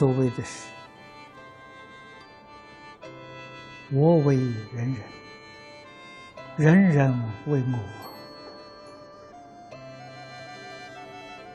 所谓的是“我为人人，人人为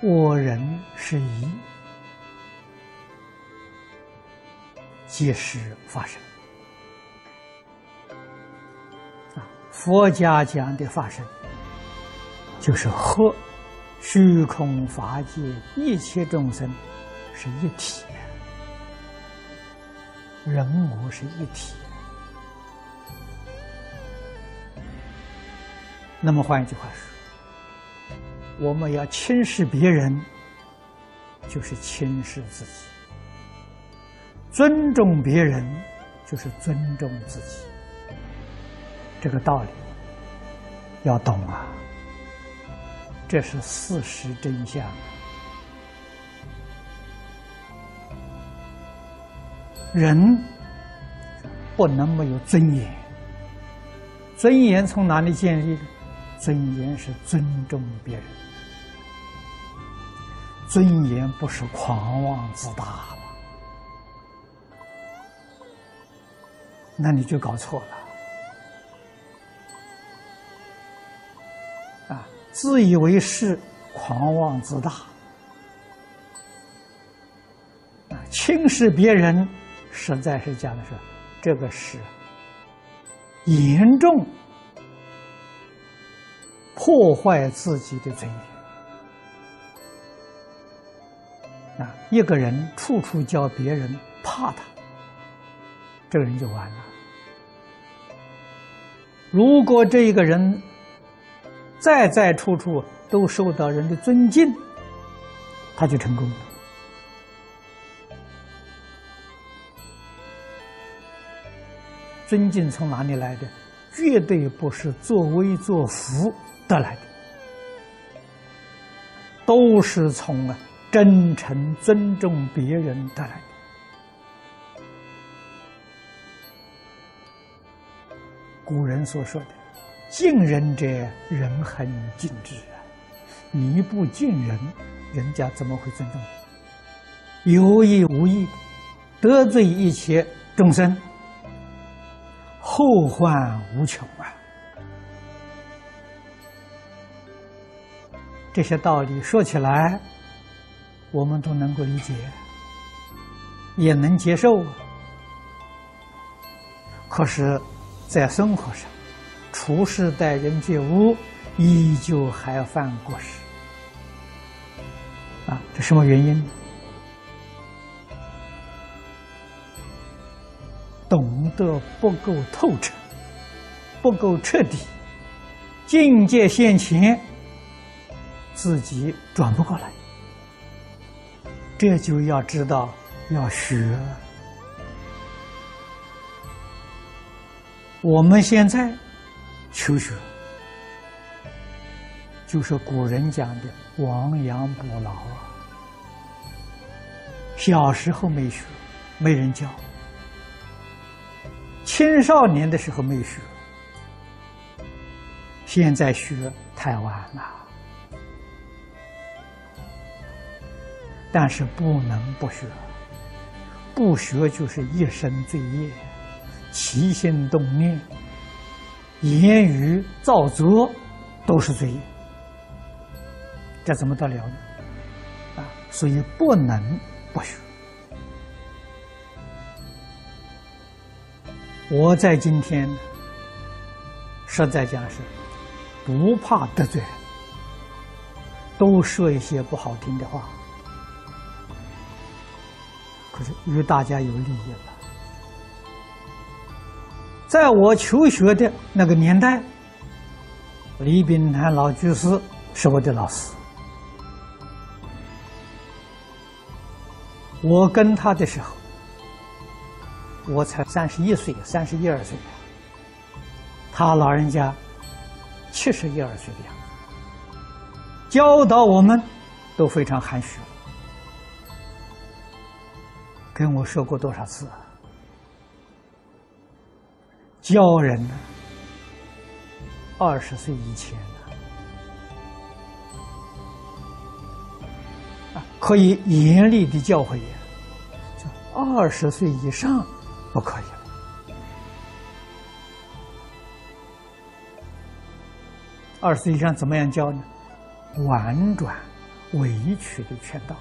我”，我人是一，皆是发生。啊，佛家讲的发生，就是和虚空法界一切众生是一体。人我是一体，那么换一句话说，我们要轻视别人，就是轻视自己；尊重别人，就是尊重自己。这个道理要懂啊，这是事实真相。人不能没有尊严，尊严从哪里建立的？尊严是尊重别人，尊严不是狂妄自大了，那你就搞错了啊！自以为是，狂妄自大啊，轻视别人。实在是讲的是，这个是严重破坏自己的尊严。啊，一个人处处叫别人怕他，这个人就完了。如果这一个人在在处处都受到人的尊敬，他就成功了。尊敬从哪里来的？绝对不是作威作福得来的，都是从啊真诚尊重别人得来的。古人所说的“敬人者，人恒敬之”啊，你不敬人，人家怎么会尊重你？有意无意得罪一切众生。后患无穷啊！这些道理说起来，我们都能够理解，也能接受。可是，在生活上，处事待人接物，依旧还犯过失啊！这什么原因？懂得不够透彻，不够彻底，境界现前，自己转不过来，这就要知道要学。我们现在求学，就是古人讲的亡羊补牢啊。小时候没学，没人教。青少年的时候没学，现在学太晚了。但是不能不学，不学就是一生罪业，起心动念、言语造作都是罪业，这怎么得了呢？啊，所以不能不学。我在今天，实在讲是不怕得罪人，都说一些不好听的话，可是与大家有利益了。在我求学的那个年代，李炳南老居士是我的老师，我跟他的时候。我才三十一岁，三十一二岁，他老人家七十一二岁的样子，教导我们都非常含蓄，跟我说过多少次？教人呢，二十岁以前啊，可以严厉的教诲，二十岁以上不可以了。二十岁以上怎么样教呢？婉转、委曲的劝导。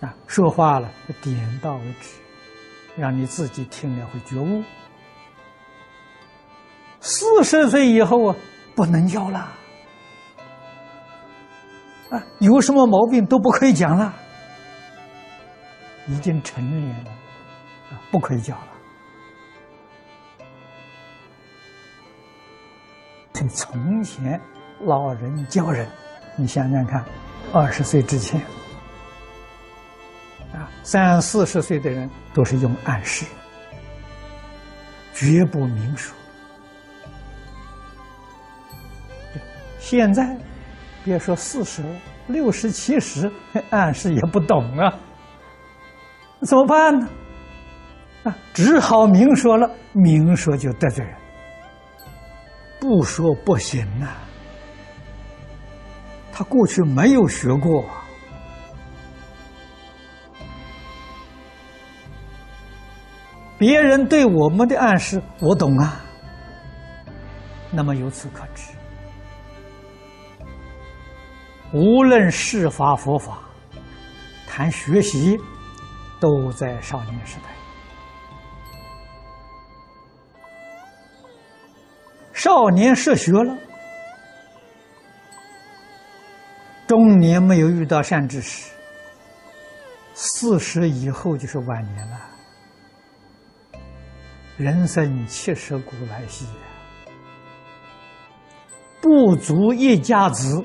啊，说话了，点到为止，让你自己听了会觉悟。四十岁以后啊，不能教了，啊，有什么毛病都不可以讲了，已经成年了，啊，不可以教了。从前老人教人，你想想看，二十岁之前。啊三四十岁的人都是用暗示，绝不明说。现在别说四十、六十、七十，暗示也不懂啊，怎么办呢？啊，只好明说了，明说就得罪人，不说不行呐。他过去没有学过。别人对我们的暗示，我懂啊。那么由此可知，无论是法佛法，谈学习，都在少年时代。少年涉学了，中年没有遇到善知识，四十以后就是晚年了。人生七十古来稀，不足一家子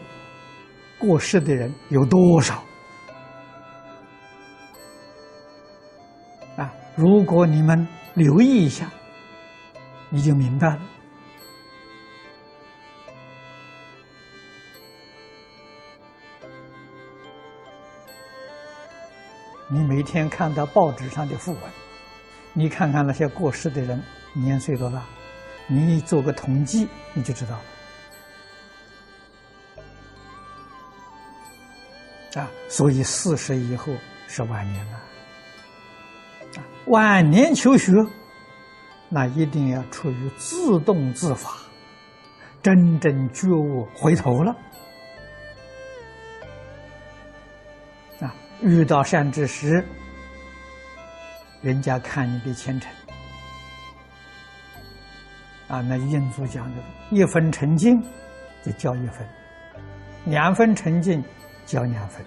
过世的人有多少？如果你们留意一下，你就明白了。你每天看到报纸上的讣文。你看看那些过世的人年岁多大？你做个统计，你就知道了。啊，所以四十以后是晚年了。晚年求学，那一定要处于自动自发，真正觉悟回头了。啊，遇到善知识。人家看你的虔诚啊，那印祖讲的，一分沉静就教一分，两分沉静教两分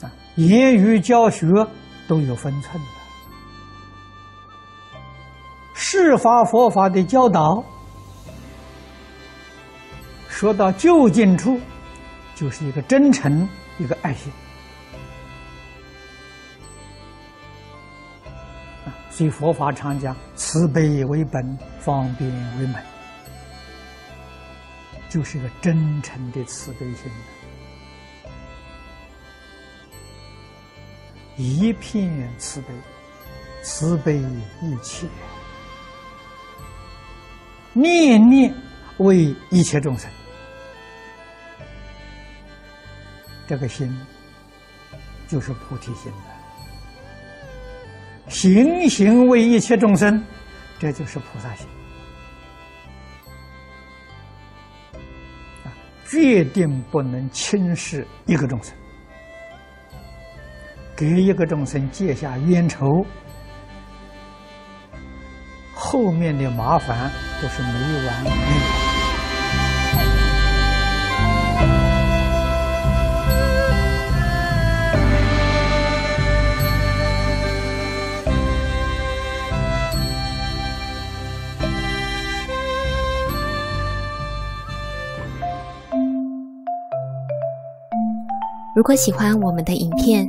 啊，言语教学都有分寸的，释法佛法的教导，说到就近处，就是一个真诚，一个爱心。所以佛法常讲慈悲为本，方便为门，就是一个真诚的慈悲心，一片慈悲，慈悲一切，念念为一切众生，这个心就是菩提心的。行行为一切众生，这就是菩萨心啊！决定不能轻视一个众生，给一个众生结下冤仇，后面的麻烦都是没完没了。如果喜欢我们的影片，